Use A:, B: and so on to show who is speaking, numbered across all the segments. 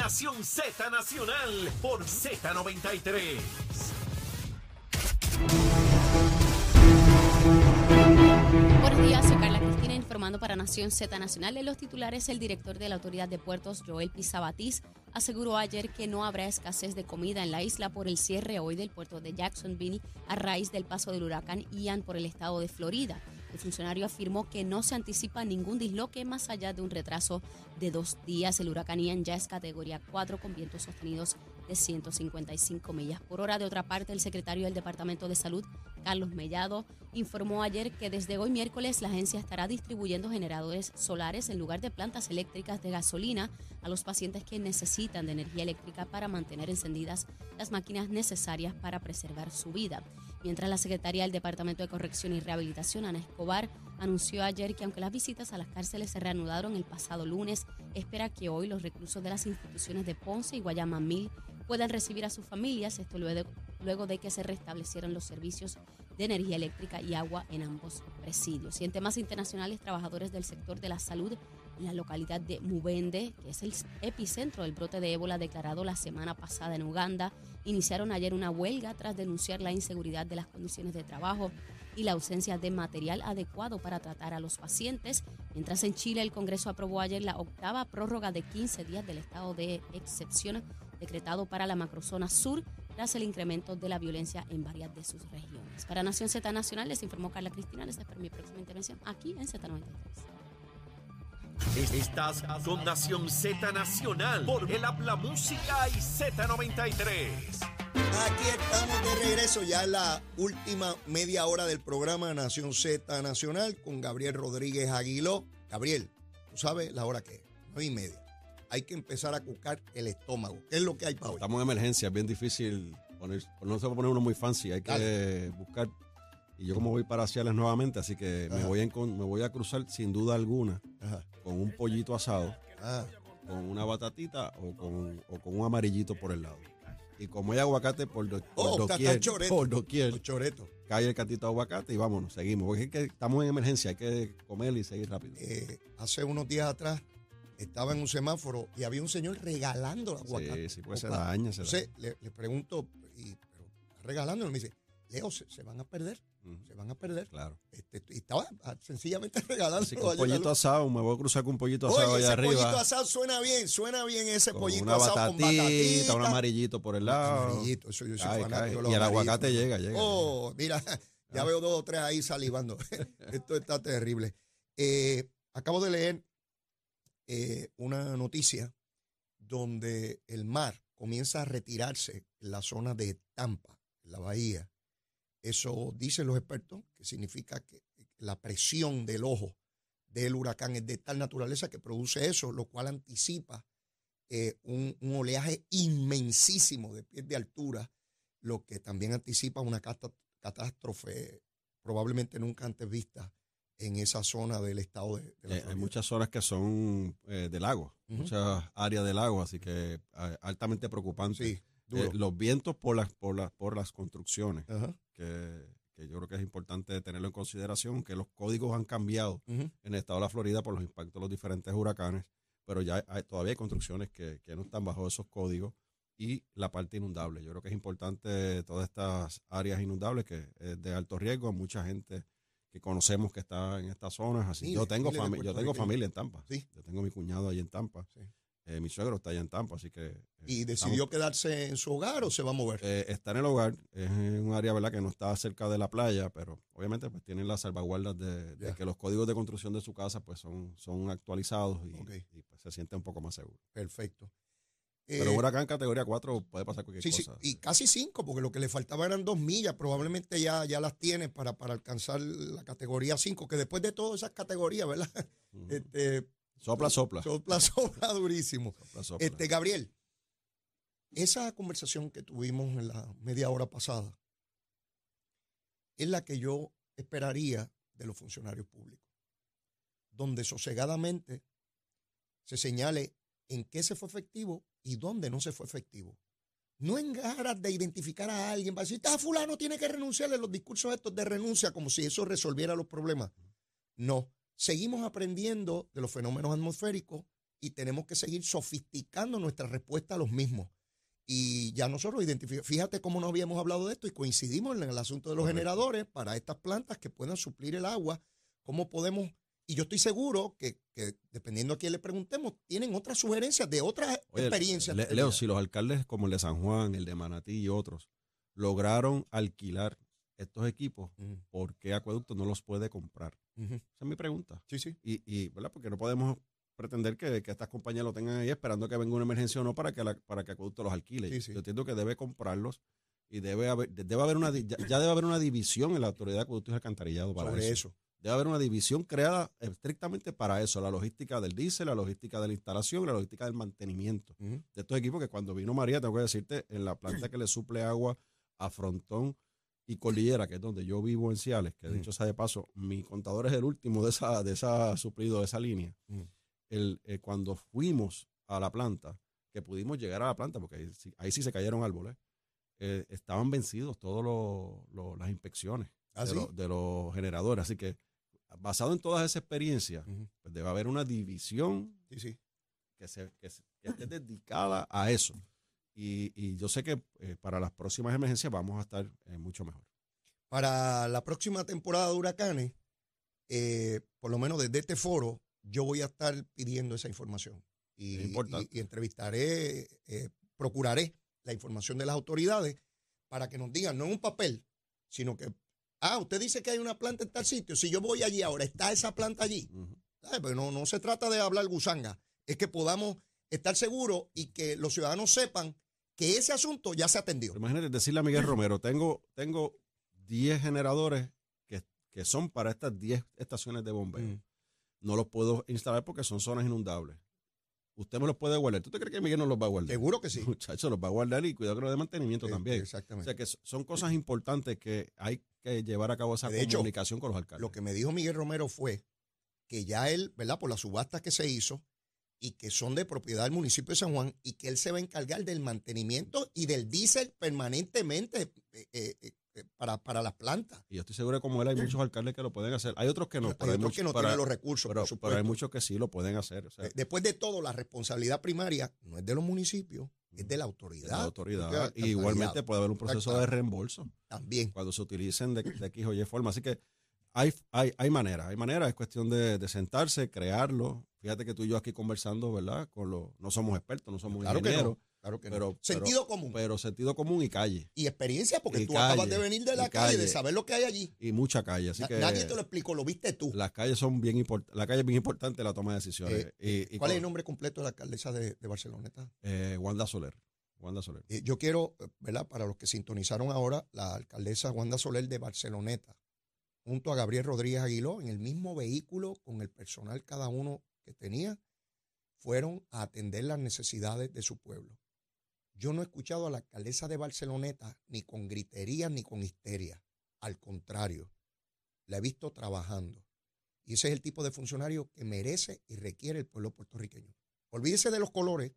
A: Nación Z Nacional por Z93.
B: Buenos días, soy Carla Cristina informando para Nación Z Nacional. En los titulares, el director de la Autoridad de Puertos, Joel Pizabatiz, aseguró ayer que no habrá escasez de comida en la isla por el cierre hoy del puerto de Jacksonville a raíz del paso del huracán Ian por el estado de Florida. El funcionario afirmó que no se anticipa ningún disloque más allá de un retraso de dos días. El huracán Ian ya es categoría 4 con vientos sostenidos de 155 millas por hora. De otra parte, el secretario del Departamento de Salud, Carlos Mellado, informó ayer que desde hoy miércoles la agencia estará distribuyendo generadores solares en lugar de plantas eléctricas de gasolina a los pacientes que necesitan de energía eléctrica para mantener encendidas las máquinas necesarias para preservar su vida. Mientras la secretaria del Departamento de Corrección y Rehabilitación, Ana Escobar, anunció ayer que aunque las visitas a las cárceles se reanudaron el pasado lunes, espera que hoy los reclusos de las instituciones de Ponce y Guayama Mil puedan recibir a sus familias, esto luego, luego de que se restablecieran los servicios de energía eléctrica y agua en ambos presidios. Y en temas internacionales, trabajadores del sector de la salud en la localidad de Mubende, que es el epicentro del brote de ébola declarado la semana pasada en Uganda, iniciaron ayer una huelga tras denunciar la inseguridad de las condiciones de trabajo y la ausencia de material adecuado para tratar a los pacientes. Mientras en Chile el Congreso aprobó ayer la octava prórroga de 15 días del estado de excepción decretado para la macrozona sur tras el incremento de la violencia en varias de sus regiones. Para Nación Z Nacional les informó Carla Cristina. Les espero mi próxima intervención aquí en Z93.
A: Estás con Nación Z Nacional por el Habla Música y Z93.
C: Aquí estamos de regreso ya en la última media hora del programa Nación Z Nacional con Gabriel Rodríguez Aguiló. Gabriel, tú sabes la hora que es, nueve y media. Hay que empezar a cucar el estómago. ¿Qué es lo que hay para hoy?
D: Estamos en emergencia, es bien difícil poner, no se puede poner uno muy fancy, hay que
C: Dale.
D: buscar. Y yo como voy para Ciales nuevamente, así que me
C: Ajá.
D: voy, a, encon- me voy a cruzar sin duda alguna
C: Ajá.
D: con un pollito asado,
C: Ah,
D: con una batatita o con, o con un amarillito por el lado. Y como hay aguacate por, do- por
C: oh, está, está
D: doquier,
C: choreto.
D: por doquier,
C: Los choretos.
D: cae el cantito de aguacate y vámonos, seguimos. Porque es que estamos en emergencia, hay que comer y seguir rápido.
C: Eh, hace unos días atrás estaba en un semáforo y había un señor regalando los aguacates.
D: Sí, sí, pues se daña, se
C: Entonces le, le pregunto, y, pero regalando, me dice, Leo, se, se van a perder, se van a perder.
D: Claro.
C: Este, y estaba ah, sencillamente regalando.
D: Así que un pollito asado, me voy a cruzar con un pollito asado allá
C: ese pollito
D: arriba.
C: asado suena bien, suena bien ese
D: Con
C: pollito
D: una
C: asado con
D: batatita, un amarillito por el lado.
C: Amarillito, eso yo soy fanático
D: Y el aguacate llega, llega.
C: Oh, mira, ya
D: Ah.
C: veo dos o tres ahí salivando. Esto está terrible. Eh, acabo de leer eh, una noticia donde el mar comienza a retirarse en la zona de Tampa, en la bahía. Eso dicen los expertos, que significa que la presión del ojo del huracán es de tal naturaleza que produce eso, lo cual anticipa eh, un, un oleaje inmensísimo de pies de altura, lo que también anticipa una catástrofe probablemente nunca antes vista en esa zona del estado de, de la
D: Eh, hay muchas zonas que son eh, de lago, muchas áreas de lago, así que altamente preocupante.
C: Sí.
D: Eh, los vientos por las, por las, por las construcciones, que, que yo creo que es importante tenerlo en consideración, que los códigos han cambiado en el estado de la Florida por los impactos de los diferentes huracanes, pero ya hay- todavía hay construcciones que, que no están bajo esos códigos y la parte inundable. Yo creo que es importante todas estas áreas inundables que es de alto riesgo, mucha gente que conocemos que está en estas zonas, así
C: Miles,
D: yo tengo yo tengo familia en Tampa.
C: Sí.
D: Yo tengo mi cuñado ahí en Tampa.
C: Sí.
D: Eh, mi suegro está allá en Tampa, así que eh,
C: ¿Y
D: estamos-
C: decidió quedarse en su hogar o se va a mover?
D: eh, está en el hogar, es en un área ¿verdad? que no está cerca de la playa, pero obviamente pues tienen las salvaguardas de, que los códigos de construcción de su casa pues son, son actualizados y, pues, se siente un poco más seguro.
C: Perfecto.
D: Pero
C: Eh,
D: huracán categoría 4 puede pasar cualquier
C: Sí, sí,
D: cosa.
C: y casi cinco, porque lo que le faltaba eran dos millas, probablemente ya, ya las tiene para, para alcanzar la categoría 5, que después de todas esas categorías, ¿verdad? Este,
D: sopla, sopla.
C: sopla, sopla durísimo.
D: Sopla, sopla.
C: Este, Gabriel, esa conversación que tuvimos en la media hora pasada es la que yo esperaría de los funcionarios públicos, donde sosegadamente se señale en qué se fue efectivo y dónde no se fue efectivo. No en ganas de identificar a alguien para decir, ah, fulano tiene que renunciarle los discursos estos de renuncia como si eso resolviera los problemas. No, seguimos aprendiendo de los fenómenos atmosféricos y tenemos que seguir sofisticando nuestra respuesta a los mismos. Y ya nosotros identificamos, fíjate cómo no habíamos hablado de esto y coincidimos en el asunto de los generadores para estas plantas que puedan suplir el agua, cómo podemos, y yo estoy seguro que, que dependiendo a quién le preguntemos, tienen otras sugerencias de otras
D: Oye,
C: experiencias.
D: Le- Leo, si los alcaldes como el de San Juan, el de Manatí y otros lograron alquilar estos equipos, ¿por qué Acueducto no los puede comprar? Esa es mi pregunta.
C: Sí, sí.
D: Y, y ¿verdad? Porque no podemos pretender que, que estas compañías lo tengan ahí esperando que venga una emergencia o no para que, la- para que Acueducto los alquile.
C: Sí, sí.
D: Yo entiendo que debe comprarlos y debe haber, debe haber una, ya debe haber una división en la Autoridad de Acueductos y Alcantarillado para
C: Sobre
D: eso.
C: eso.
D: Debe haber una división creada estrictamente para eso, la logística del diésel, la logística de la instalación, la logística del mantenimiento de estos equipos que cuando vino María, tengo que decirte, en la planta que le suple agua a Frontón y Cordillera, que es donde yo vivo en Ciales, que
C: Ujú.
D: dicho sea de paso, mi contador es el último de esa, de esa suplido, de esa línea. El, eh, cuando fuimos a la planta, que pudimos llegar a la planta, porque ahí, sí- ahí sí se cayeron árboles, eh, estaban vencidos todas las inspecciones
C: ¿Ah,
D: de,
C: sí?
D: de los generadores. Así que, basado en todas esas experiencias,
C: Ujú.
D: pues debe haber una división
C: Sí, sí.
D: que, se, que, se- que esté dedicada a eso. Y, y yo sé que eh, para las próximas emergencias vamos a estar eh, mucho mejor.
C: Para la próxima temporada de huracanes, eh, por lo menos desde este foro, yo voy a estar pidiendo esa información. Y,
D: Es importante.
C: y- y entrevistaré, procuraré la información de las autoridades para que nos digan, no en un papel, sino que, ah, usted dice que hay una planta en tal sitio, si yo voy allí ahora, ¿está esa planta allí? Pues no, no se trata de hablar gusanga, es que podamos estar seguros y que los ciudadanos sepan que ese asunto ya se atendió.
D: Imagínate decirle a Miguel Romero, tengo, tengo 10 generadores que, que son para estas 10 estaciones de bombeo.
C: Mm.
D: No los puedo instalar porque son zonas inundables. Usted me los puede guardar. ¿Tú te crees que Miguel no los va a guardar?
C: Seguro que sí.
D: Muchachos, los va a guardar y cuidado con lo de mantenimiento
C: Eh,
D: también. O
C: Exactamente.
D: sea que son cosas importantes que hay que llevar a cabo esa
C: De hecho,
D: comunicación con los alcaldes.
C: Lo que me dijo Miguel Romero fue que ya él, ¿verdad? Por las subastas que se hizo y que son de propiedad del municipio de San Juan y que él se va a encargar del mantenimiento y del diésel permanentemente eh, eh, eh, para, para las plantas.
D: Y yo estoy seguro que como él hay muchos alcaldes que lo pueden hacer. Hay otros que no.
C: hay
D: pero
C: otros
D: muchos-
C: que no
D: pero-
C: tienen los recursos,
D: pero,
C: por
D: pero hay muchos que sí lo pueden hacer. O sea,
C: Después de todo, la responsabilidad primaria no es de los municipios, es de la autoridad.
D: de la autoridad. Y igualmente puede haber un proceso de reembolso
C: También.
D: cuando se utilicen de, de X o Y forma. Así que hay, hay, hay maneras, hay maneras. Es cuestión de, de sentarse, crearlo. Fíjate que tú y yo aquí conversando, ¿verdad? Con los, no somos expertos, no somos
C: Claro
D: ingenieros,
C: no. Claro que no.
D: pero,
C: Sentido común
D: pero sentido común y calle.
C: y experiencia, porque
D: y
C: tú
D: calle,
C: acabas de venir de la calle, de
D: calle.
C: saber lo que hay allí.
D: Y mucha calle. Así
C: Na-
D: que
C: Nadie te lo explicó, lo viste tú.
D: las calles son bien importantes. La calle es bien importante en la toma de decisiones.
C: Eh,
D: Y- y
C: ¿Cuál es el nombre completo de la alcaldesa de, de Barceloneta?
D: Eh, Wanda Soler. Wanda Soler.
C: Eh, yo quiero, eh, ¿verdad? Para los que sintonizaron ahora, la alcaldesa Wanda Soler de Barceloneta, junto a Gabriel Rodríguez Aguiló, en el mismo vehículo, con el personal cada uno que tenía, fueron a atender las necesidades de su pueblo. Yo no he escuchado a la alcaldesa de Barceloneta ni con gritería ni con histeria. Al contrario, la he visto trabajando. Y ese es el tipo de funcionario que merece y requiere el pueblo puertorriqueño. Olvídese de los colores,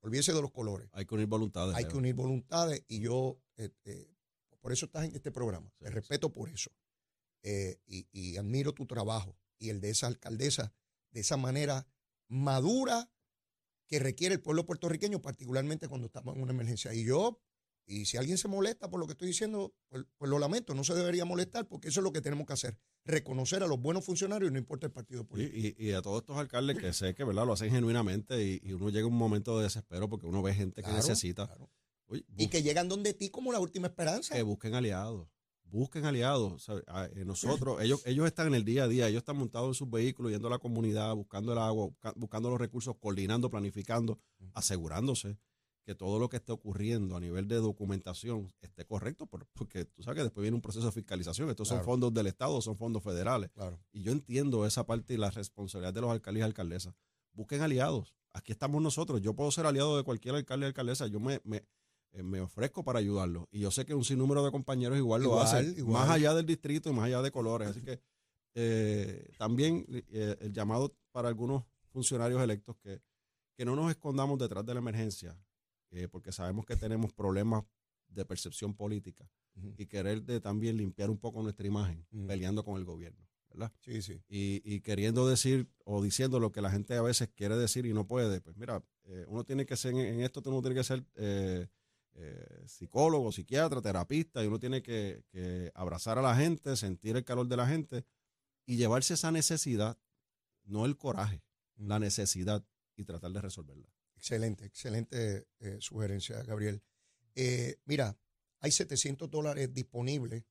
C: olvídese de los colores.
D: Hay que unir voluntades.
C: Hay que unir voluntades y yo, eh, eh, por eso estás en este programa.
D: Sí,
C: Te
D: sí.
C: respeto por eso. Eh, y, y admiro tu trabajo y el de esa alcaldesa de esa manera madura que requiere el pueblo puertorriqueño, particularmente cuando estamos en una emergencia. Y yo, y si alguien se molesta por lo que estoy diciendo, pues, pues lo lamento, no se debería molestar porque eso es lo que tenemos que hacer. Reconocer a los buenos funcionarios, no importa el partido político.
D: y- y a todos estos alcaldes que sé que verdad lo hacen genuinamente y, y uno llega a un momento de desespero porque uno ve gente que
C: Claro,
D: necesita.
C: claro.
D: Oye,
C: Y que llegan donde ti como la última esperanza.
D: que busquen aliados. Busquen aliados. ¿sabe? A- eh, nosotros, ellos, ellos están en el día a día, ellos están montados en sus vehículos, yendo a la comunidad, buscando el agua, busca- buscando los recursos, coordinando, planificando, asegurándose que todo lo que esté ocurriendo a nivel de documentación esté correcto, por- porque tú sabes que después viene un proceso de fiscalización. Estos son fondos del Estado, son fondos federales.
C: Claro.
D: Y yo entiendo esa parte y la responsabilidad de los alcaldes y alcaldesas. Busquen aliados. Aquí estamos nosotros. Yo puedo ser aliado de cualquier alcalde y alcaldesa. Yo me, me, eh, me ofrezco para ayudarlos. Y yo sé que un sinnúmero de compañeros igual, lo
C: Igual,
D: hacen.
C: igual.
D: Más allá del distrito y más allá de colores. Así que eh, también eh, el llamado para algunos funcionarios electos que, que no nos escondamos detrás de la emergencia, eh, porque sabemos que tenemos problemas de percepción política y querer de también limpiar un poco nuestra imagen peleando con el gobierno. ¿verdad?
C: Sí, sí.
D: Y, y queriendo decir o diciendo lo que la gente a veces quiere decir y no puede, pues mira, eh, uno tiene que ser, en esto uno tiene que ser eh, psicólogo, psiquiatra, terapista, y uno tiene que, que abrazar a la gente, sentir el calor de la gente y llevarse esa necesidad, no el coraje, la necesidad y tratar de resolverla.
C: Excelente, excelente eh, sugerencia, Gabriel. Eh, mira, hay 700 dólares disponibles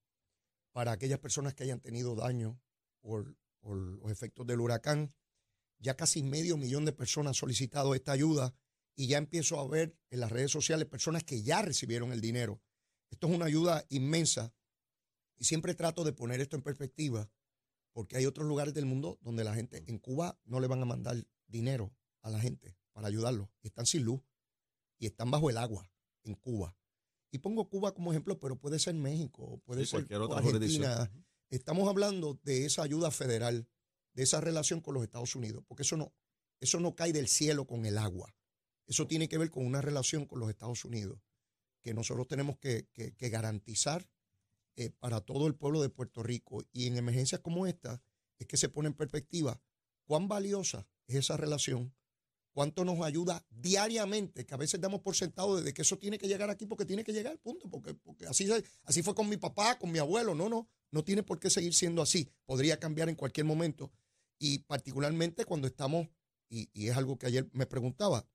C: para aquellas personas que hayan tenido daño por, por los efectos del huracán. Ya casi medio millón de personas han solicitado esta ayuda y ya empiezo a ver en las redes sociales personas que ya recibieron el dinero. Esto es una ayuda inmensa y siempre trato de poner esto en perspectiva porque hay otros lugares del mundo donde la gente en Cuba no le van a mandar dinero a la gente para ayudarlos. Están sin luz y están bajo el agua en Cuba. Y pongo Cuba como ejemplo, pero puede ser México, puede
D: Sí,
C: ser
D: cualquier otra
C: Argentina. Estamos hablando de esa ayuda federal, de esa relación con los Estados Unidos, porque eso no, eso no cae del cielo con el agua. Eso tiene que ver con una relación con los Estados Unidos que nosotros tenemos que, garantizar eh, para todo el pueblo de Puerto Rico. Y en emergencias como esta es que se pone en perspectiva cuán valiosa es esa relación, cuánto nos ayuda diariamente, que a veces damos por sentado desde que eso tiene que llegar aquí porque tiene que llegar, punto, porque, porque así, así fue con mi papá, con mi abuelo, no, no, no tiene por qué seguir siendo así, podría cambiar en cualquier momento. Y particularmente cuando estamos, y es algo que ayer me preguntaba,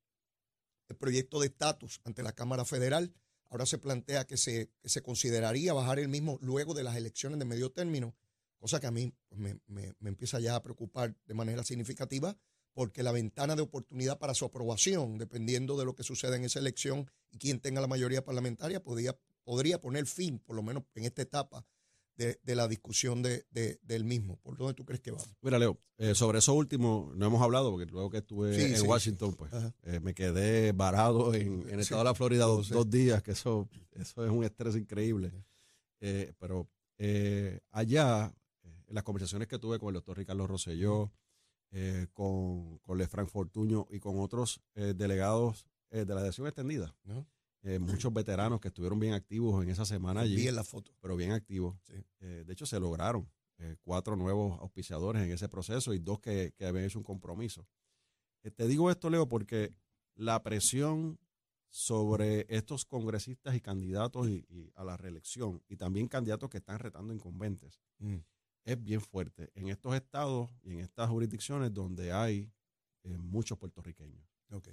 C: el proyecto de estatus ante la Cámara Federal, ahora se plantea que se, se consideraría bajar el mismo luego de las elecciones de medio término, cosa que a mí pues, me, me- me empieza ya a preocupar de manera significativa, porque la ventana de oportunidad para su aprobación, dependiendo de lo que suceda en esa elección y quien tenga la mayoría parlamentaria, podría, podría poner fin, por lo menos en esta etapa, de, de la discusión de, de- del mismo. ¿Por dónde tú crees que va?
D: Mira, Leo, eh, sobre eso último no hemos hablado porque luego que estuve
C: Sí,
D: en
C: sí.
D: Washington, pues eh, me quedé varado en, en el
C: Sí,
D: estado de la Florida
C: lo
D: dos, días, que eso, eso es un estrés increíble. Eh, pero eh, allá, en las conversaciones que tuve con el doctor Ricardo Rosselló, con, con Lefranc Fortuño y con otros delegados de la dirección extendida,
C: ¿No?
D: Eh, muchos veteranos que estuvieron bien activos en esa semana allí
C: Vi en la foto.
D: pero bien activos.
C: Sí.
D: Eh, de hecho, se lograron eh, cuatro nuevos auspiciadores en ese proceso y dos que, que habían hecho un compromiso. Te digo esto, Leo, porque la presión sobre estos congresistas y candidatos y, y a la reelección y también candidatos que están retando incumbentes
C: Mm.
D: es bien fuerte en estos estados y en estas jurisdicciones donde hay muchos puertorriqueños
C: Ok.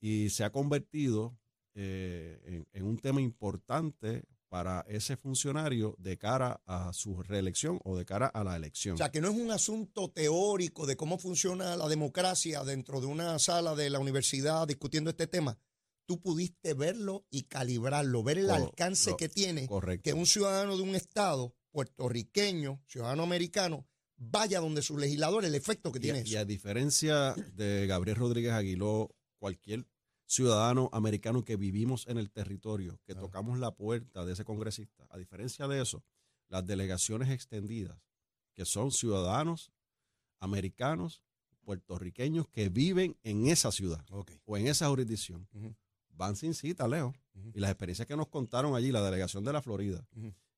D: y se ha convertido eh, en, en un tema importante para ese funcionario de cara a su reelección o de cara a la elección.
C: O sea, que no es un asunto teórico de cómo funciona la democracia dentro de una sala de la universidad discutiendo este tema. Tú pudiste verlo y calibrarlo, ver el alcance
D: lo-
C: que tiene
D: Correcto.
C: que un ciudadano de un estado puertorriqueño, ciudadano americano, vaya donde su legislador, el efecto que
D: Y,
C: tiene
D: y
C: eso.
D: a diferencia de Gabriel Rodríguez Aguiló, cualquier ciudadano americano que vivimos en el territorio, que tocamos la puerta de ese congresista, a diferencia de eso, las delegaciones extendidas, que son ciudadanos americanos, puertorriqueños que viven en esa ciudad o en esa jurisdicción, van sin cita, Leo. Y las experiencias que nos contaron allí, la delegación de la Florida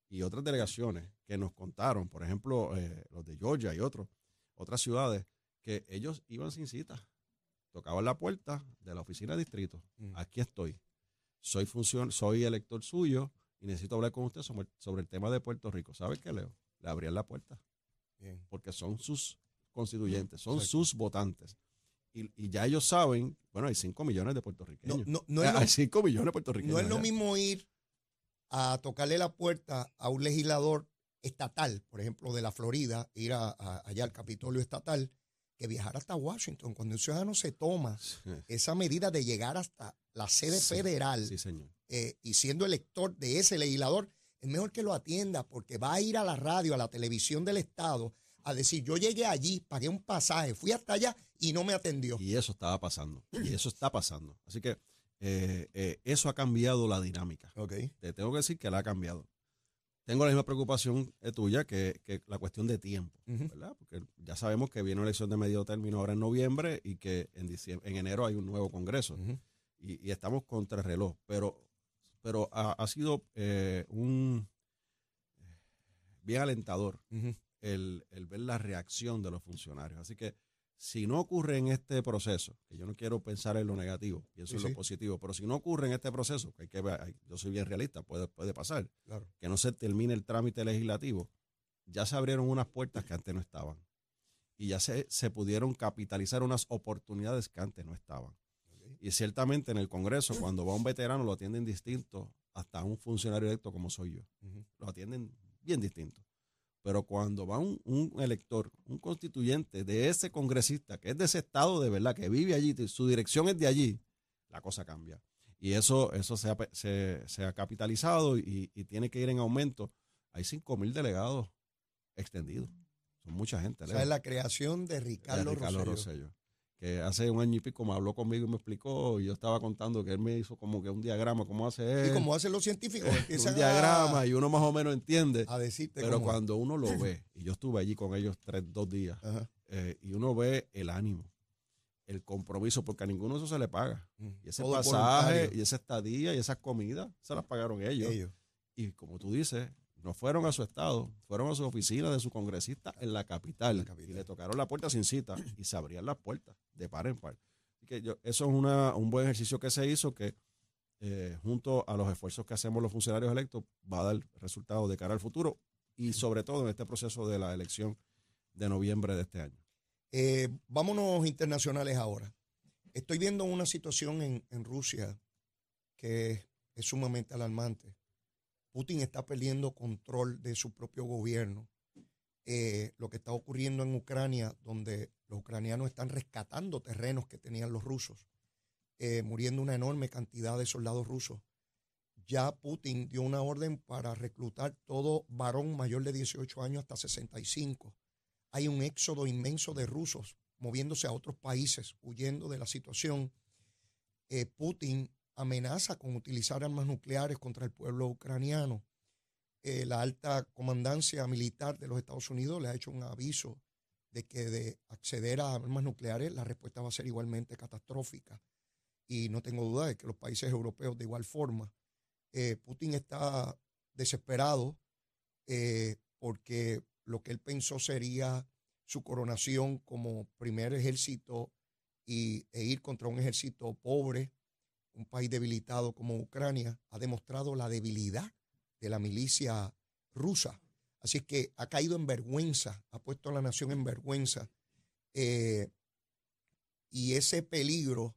D: y otras delegaciones que nos contaron, por ejemplo, eh, los de Georgia y otros, otras ciudades, que ellos iban sin cita. Tocaban la puerta de la oficina de distrito.
C: Ujú.
D: Aquí estoy. Soy función, soy elector suyo y necesito hablar con usted sobre, sobre el tema de Puerto Rico. ¿Sabe qué, Leo? Le abrían la puerta
C: Bien.
D: porque son sus constituyentes, son
C: Exacto.
D: sus votantes. Y, y ya ellos saben, bueno, hay 5 millones de
C: No,
D: puertorriqueños.
C: no, no es lo-
D: hay 5 millones de puertorriqueños.
C: No es lo mismo ir a tocarle la puerta a un legislador estatal, por ejemplo, de la Florida, ir a- a- allá al Capitolio estatal, que viajar hasta Washington. Cuando un ciudadano se toma esa medida de llegar hasta la sede
D: Sí,
C: federal
D: Sí, señor.
C: eh, y siendo elector de ese legislador, es mejor que lo atienda porque va a ir a la radio, a la televisión del Estado, a decir, yo llegué allí, pagué un pasaje, fui hasta allá y no me atendió.
D: Y eso estaba pasando. Y eso está pasando. Así que eh, eh, eso ha cambiado la dinámica. Te tengo que decir que la ha cambiado. Tengo la misma preocupación eh, tuya que, que la cuestión de tiempo. ¿verdad? Porque ya sabemos que viene una elección de medio término ahora en noviembre y que en, diciembre, en enero hay un nuevo Congreso. Y, y estamos contra el reloj, pero, pero ha, ha sido eh, un bien alentador el, el ver la reacción de los funcionarios. Así que si no ocurre en este proceso, que yo no quiero pensar en lo negativo, pienso
C: Sí,
D: en lo
C: sí.
D: positivo, pero si no ocurre en este proceso, que hay que ver, yo soy bien realista, puede, puede pasar,
C: Claro.
D: que no se termine el trámite legislativo, ya se abrieron unas puertas que antes no estaban. Y ya se, se pudieron capitalizar unas oportunidades que antes no estaban. Y ciertamente en el Congreso, cuando va un veterano, lo atienden distinto hasta un funcionario electo como soy yo.
C: Ujú.
D: Lo atienden bien distinto. Pero cuando va un, un elector, un constituyente de ese congresista, que es de ese estado de verdad, que vive allí, su dirección es de allí, la cosa cambia. Y eso, eso se, ha, se, se ha capitalizado y, y tiene que ir en aumento. Hay 5 mil delegados extendidos. Son mucha gente.
C: O sea, es la creación de
D: de
C: Ricardo,
D: Ricardo
C: Rosselló.
D: Rosselló, que hace un año y pico me habló conmigo y me explicó, y yo estaba contando que él me hizo como que un diagrama, cómo hace él,
C: Y como hacen los científicos,
D: un diagrama,
C: a,
D: y uno más o menos entiende,
C: a decirte
D: pero
C: cómo
D: cuando uno lo ve, y yo estuve allí con ellos tres, dos días, eh, y uno ve el ánimo, el compromiso, porque a ninguno de esos se le paga. Y ese pasaje,
C: voluntario.
D: y esa estadía, y esas comidas, se las pagaron ellos.
C: Ellos.
D: Y como tú dices, no fueron a su estado, fueron a su oficina de su congresista en la capital,
C: La capital.
D: y le tocaron la puerta sin cita y se abrían las puertas de par en par. Así que yo- eso es una, un buen ejercicio que se hizo que eh, junto a los esfuerzos que hacemos los funcionarios electos va a dar resultados de cara al futuro y sobre todo en este proceso de la elección de noviembre de este año.
C: Eh, vámonos internacionales ahora. Estoy viendo una situación en, en Rusia que es sumamente alarmante. Putin está perdiendo control de su propio gobierno. Eh, lo que está ocurriendo en Ucrania, donde los ucranianos están rescatando terrenos que tenían los rusos, eh, muriendo una enorme cantidad de soldados rusos. Ya Putin dio una orden para reclutar todo varón mayor de 18 años hasta 65 hay un éxodo inmenso de rusos moviéndose a otros países, huyendo de la situación. Eh, Putin amenaza con utilizar armas nucleares contra el pueblo ucraniano. Eh, la alta comandancia militar de los Estados Unidos le ha hecho un aviso de que de acceder a armas nucleares la respuesta va a ser igualmente catastrófica. Y no tengo duda de que los países europeos de igual forma. Eh, Putin está desesperado eh, porque lo que él pensó sería su coronación como primer ejército y, e ir contra un ejército pobre, un país debilitado como Ucrania, ha demostrado la debilidad de la milicia rusa. Así es que ha caído en vergüenza, ha puesto a la nación en vergüenza. Eh, y ese peligro,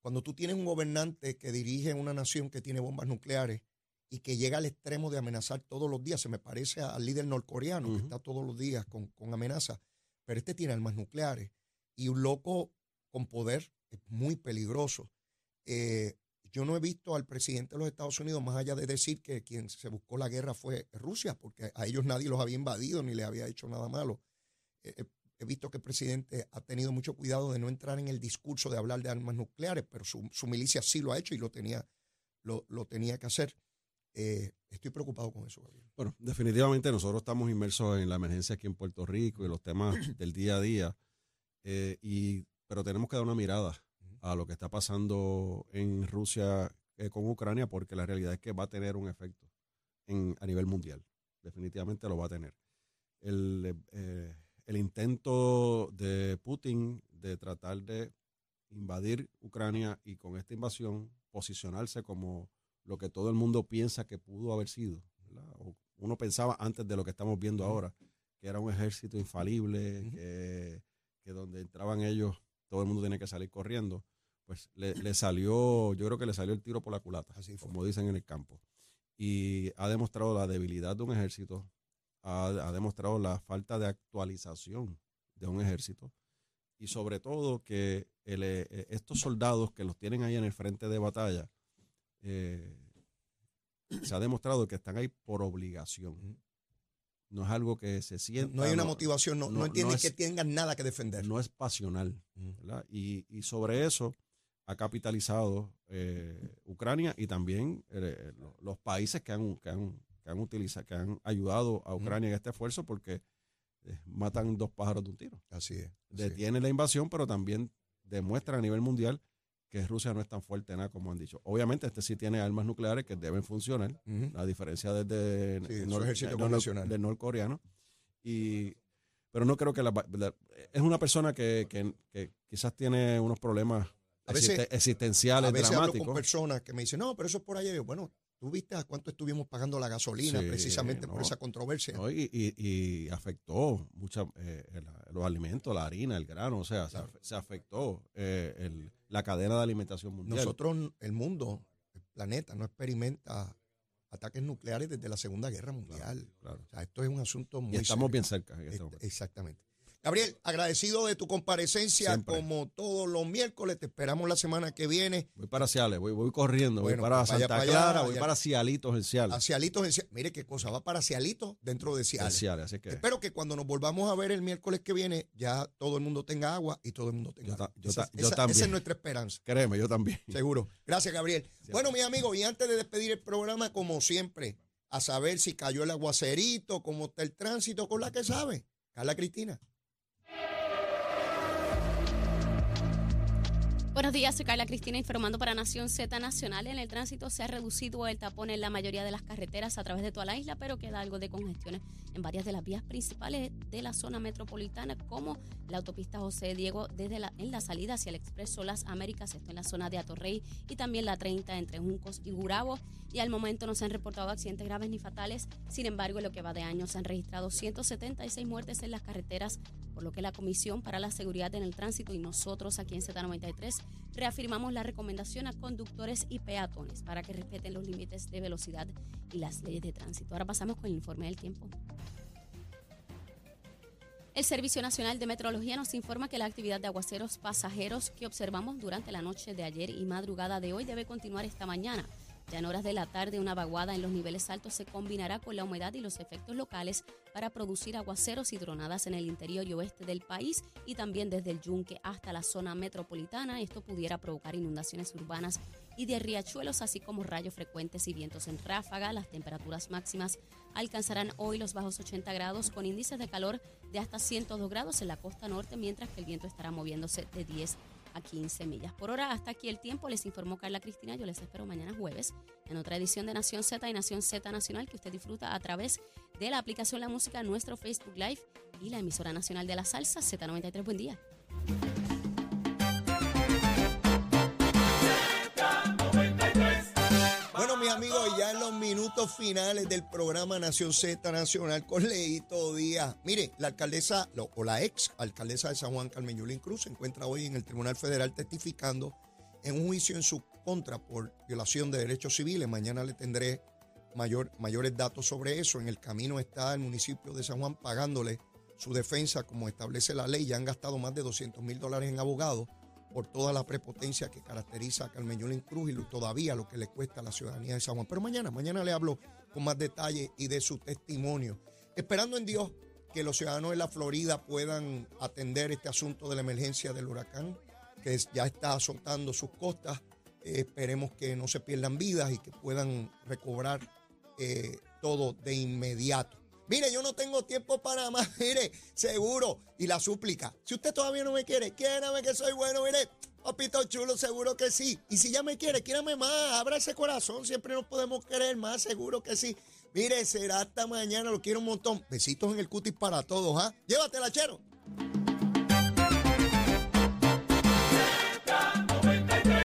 C: cuando tú tienes un gobernante que dirige una nación que tiene bombas nucleares y que llega al extremo de amenazar todos los días, se me parece al líder norcoreano que está todos los días con, con amenazas, pero este tiene armas nucleares y un loco con poder es muy peligroso. Eh, yo no he visto al presidente de los Estados Unidos, más allá de decir que quien se buscó la guerra fue Rusia, porque a ellos nadie los había invadido ni les había hecho nada malo. Eh, eh, he visto que el presidente ha tenido mucho cuidado de no entrar en el discurso de hablar de armas nucleares, pero su, milicia sí lo ha hecho y lo tenía, lo, tenía que hacer. Eh, estoy preocupado con eso, Gabriel.
D: Bueno, definitivamente nosotros estamos inmersos en la emergencia aquí en Puerto Rico y los temas del día a día, y, pero tenemos que dar una mirada a lo que está pasando en Rusia eh, con Ucrania, porque la realidad es que va a tener un efecto en, a nivel mundial. Definitivamente lo va a tener. El, eh, el intento de Putin de tratar de invadir Ucrania y con esta invasión posicionarse como lo que todo el mundo piensa que pudo haber sido. uno pensaba antes de lo que estamos viendo ahora, que era un ejército infalible, que, que donde entraban ellos todo el mundo tenía que salir corriendo. Pues le, le salió, yo creo que le salió el tiro por la culata,
C: Así
D: como dicen en el campo. Y ha demostrado la debilidad de un ejército, ha, ha demostrado la falta de actualización de un ejército y sobre todo que el, eh, estos soldados que los tienen ahí en el frente de batalla, eh, se ha demostrado que están ahí por obligación. No es algo que se sienta.
C: No hay una motivación, no, no, entienden
D: es-
C: que tengan nada que defender.
D: No es pasional.
C: Ujú.
D: ¿verdad? Y, y sobre eso ha capitalizado eh, Ucrania y también eh, lo- los países que han, que han, que han utilizado, que han ayudado a Ucrania en este esfuerzo porque eh, matan dos pájaros de un tiro.
C: Así es. así es.
D: Detienen la invasión, pero también demuestran a nivel mundial que Rusia no es tan fuerte nada como han dicho. Obviamente este sí tiene armas nucleares que deben funcionar,
C: Ujú.
D: a diferencia desde
C: Sí,
D: nor-
C: ejército
D: del del norcoreano. Y pero no creo que la, la- es una persona que, que- que quizás tiene unos problemas
C: A veces-
D: existe- existenciales
C: A veces hablo con
D: dramáticos.
C: personas que me dicen, no, pero eso es por allá. Y yo, bueno, tú viste a cuánto estuvimos pagando la gasolina
D: Sí,
C: precisamente por esa controversia.
D: ¿no? Y, y- y afectó mucha, eh, el- los alimentos, la harina, el grano, o sea, se,
C: Claro.
D: afe- se afectó eh, el- la cadena de alimentación mundial.
C: Nosotros, el mundo, el planeta, no experimenta ataques nucleares desde la Segunda Guerra Mundial.
D: Claro.
C: O sea, esto es un asunto muy
D: Y estamos
C: serio.
D: bien cerca en este
C: Este. Exactamente. Gabriel, agradecido de tu comparecencia
D: Siempre.
C: como todos los miércoles. Te esperamos la semana que viene.
D: Voy para Ciales, voy, voy corriendo,
C: Bueno,
D: voy para
C: pues
D: Santa
C: para allá,
D: Clara, voy para Cialitos en Ciales.
C: A Cialitos en Mire qué cosa, va para Cialitos dentro de Ciales.
D: Ciales, así que
C: Espero que cuando nos volvamos a ver el miércoles que viene, ya todo el mundo tenga agua y todo el mundo tenga
D: Yo ta-
C: agua.
D: yo
C: Esa-
D: ta- yo
C: esa-
D: también.
C: esa es nuestra esperanza.
D: créeme, yo también.
C: Seguro. Gracias, Gabriel. Bueno, mis amigos, y antes de despedir el programa, como siempre, a saber si cayó el aguacerito, cómo está el tránsito, con la que sabe. Carla Cristina.
B: Buenos días, soy Carla Cristina informando para Nación Z Nacional. En el tránsito se ha reducido el tapón en la mayoría de las carreteras a través de toda la isla, pero queda algo de congestiones en varias de las vías principales de la zona metropolitana, como la autopista José Diego desde la, en la salida hacia el Expreso Las Américas, esto en la zona de Atorrey, y también la 30 entre Juncos y Gurabo. Y al momento no se han reportado accidentes graves ni fatales, sin embargo, en lo que va de año se han registrado 176 muertes en las carreteras, por lo que la Comisión para la Seguridad en el Tránsito y nosotros aquí en Z93 reafirmamos la recomendación a conductores y peatones para que respeten los límites de velocidad y las leyes de tránsito. Ahora pasamos con el informe del tiempo. El Servicio Nacional de Meteorología nos informa que la actividad de aguaceros pasajeros que observamos durante la noche de ayer y madrugada de hoy debe continuar esta mañana. Ya en horas de la tarde, una vaguada en los niveles altos se combinará con la humedad y los efectos locales para producir aguaceros y tronadas en el interior y oeste del país y también desde el yunque hasta la zona metropolitana. Esto pudiera provocar inundaciones urbanas y de riachuelos, así como rayos frecuentes y vientos en ráfaga. Las temperaturas máximas alcanzarán hoy los bajos 80 grados con índices de calor de hasta 102 grados en la costa norte, mientras que el viento estará moviéndose de 10 a 15 millas por hora. Hasta aquí el tiempo. Les informó Carla Cristina. Yo les espero mañana jueves en otra edición de Nación Z y Nación Z Nacional que usted disfruta a través de la aplicación La Música, nuestro Facebook Live y la emisora nacional de la salsa Z93. Buen día.
C: Minutos finales del programa Nación Z Nacional con Leito Díaz. Mire, la alcaldesa, o la ex alcaldesa de San Juan, Carmen Yulín Cruz, se encuentra hoy en el Tribunal Federal testificando en un juicio en su contra por violación de derechos civiles. Mañana le tendré mayor, mayores datos sobre eso. En el camino está el municipio de San Juan pagándole su defensa como establece la ley. Ya han gastado más de 200 mil dólares en abogados por toda la prepotencia que caracteriza a Carmen Yulín Cruz y todavía lo que le cuesta a la ciudadanía de San Juan. Pero mañana, mañana le hablo con más detalle y de su testimonio. Esperando en Dios que los ciudadanos de la Florida puedan atender este asunto de la emergencia del huracán, que ya está azotando sus costas. Eh, esperemos que no se pierdan vidas y que puedan recobrar eh, todo de inmediato. Mire, yo no tengo tiempo para más, mire, seguro. Y la súplica, si usted todavía no me quiere, quiérame que soy bueno, mire, papito chulo, seguro que sí. Y si ya me quiere, quiérame más, abra ese corazón, siempre nos podemos querer más, seguro que sí. Mire, será hasta mañana, lo quiero un montón. Besitos en el cutis para todos, ¿ah? Llévatela, chero.